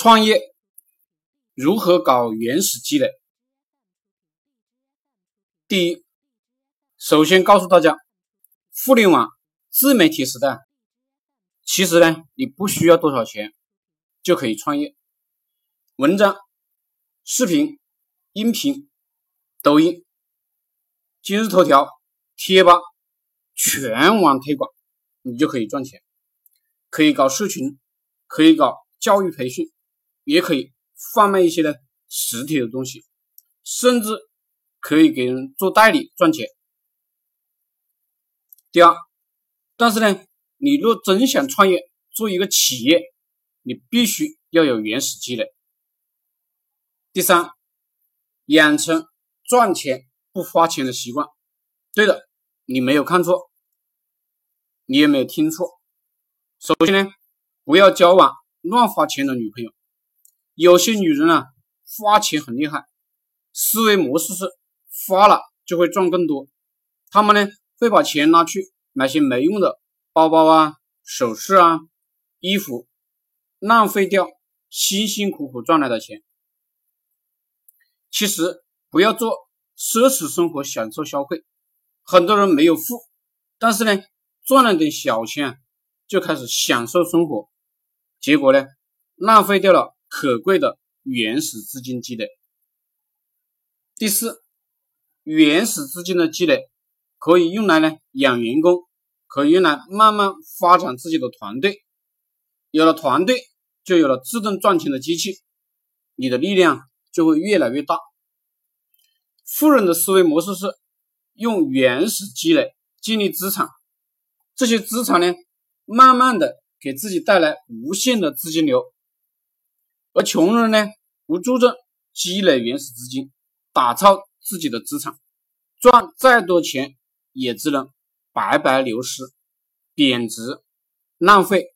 创业如何搞原始积累？第一，首先告诉大家，互联网自媒体时代，其实呢，你不需要多少钱就可以创业。文章、视频、音频、抖音、今日头条、贴吧，全网推广，你就可以赚钱。可以搞社群，可以搞教育培训。也可以贩卖一些呢实体的东西，甚至可以给人做代理赚钱。第二，但是呢，你若真想创业做一个企业，你必须要有原始积累。第三，养成赚钱不花钱的习惯。对的，你没有看错，你也没有听错。首先呢，不要交往乱花钱的女朋友。有些女人啊，花钱很厉害，思维模式是花了就会赚更多。她们呢会把钱拿去买些没用的包包啊、首饰啊、衣服，浪费掉辛辛苦苦赚来的钱。其实不要做奢侈生活，享受消费。很多人没有富，但是呢赚了点小钱就开始享受生活，结果呢浪费掉了。可贵的原始资金积累。第四，原始资金的积累可以用来呢养员工，可以用来慢慢发展自己的团队。有了团队，就有了自动赚钱的机器，你的力量就会越来越大。富人的思维模式是用原始积累建立资产，这些资产呢，慢慢的给自己带来无限的资金流。而穷人呢，不注重积累原始资金，打造自己的资产，赚再多钱也只能白白流失、贬值、浪费。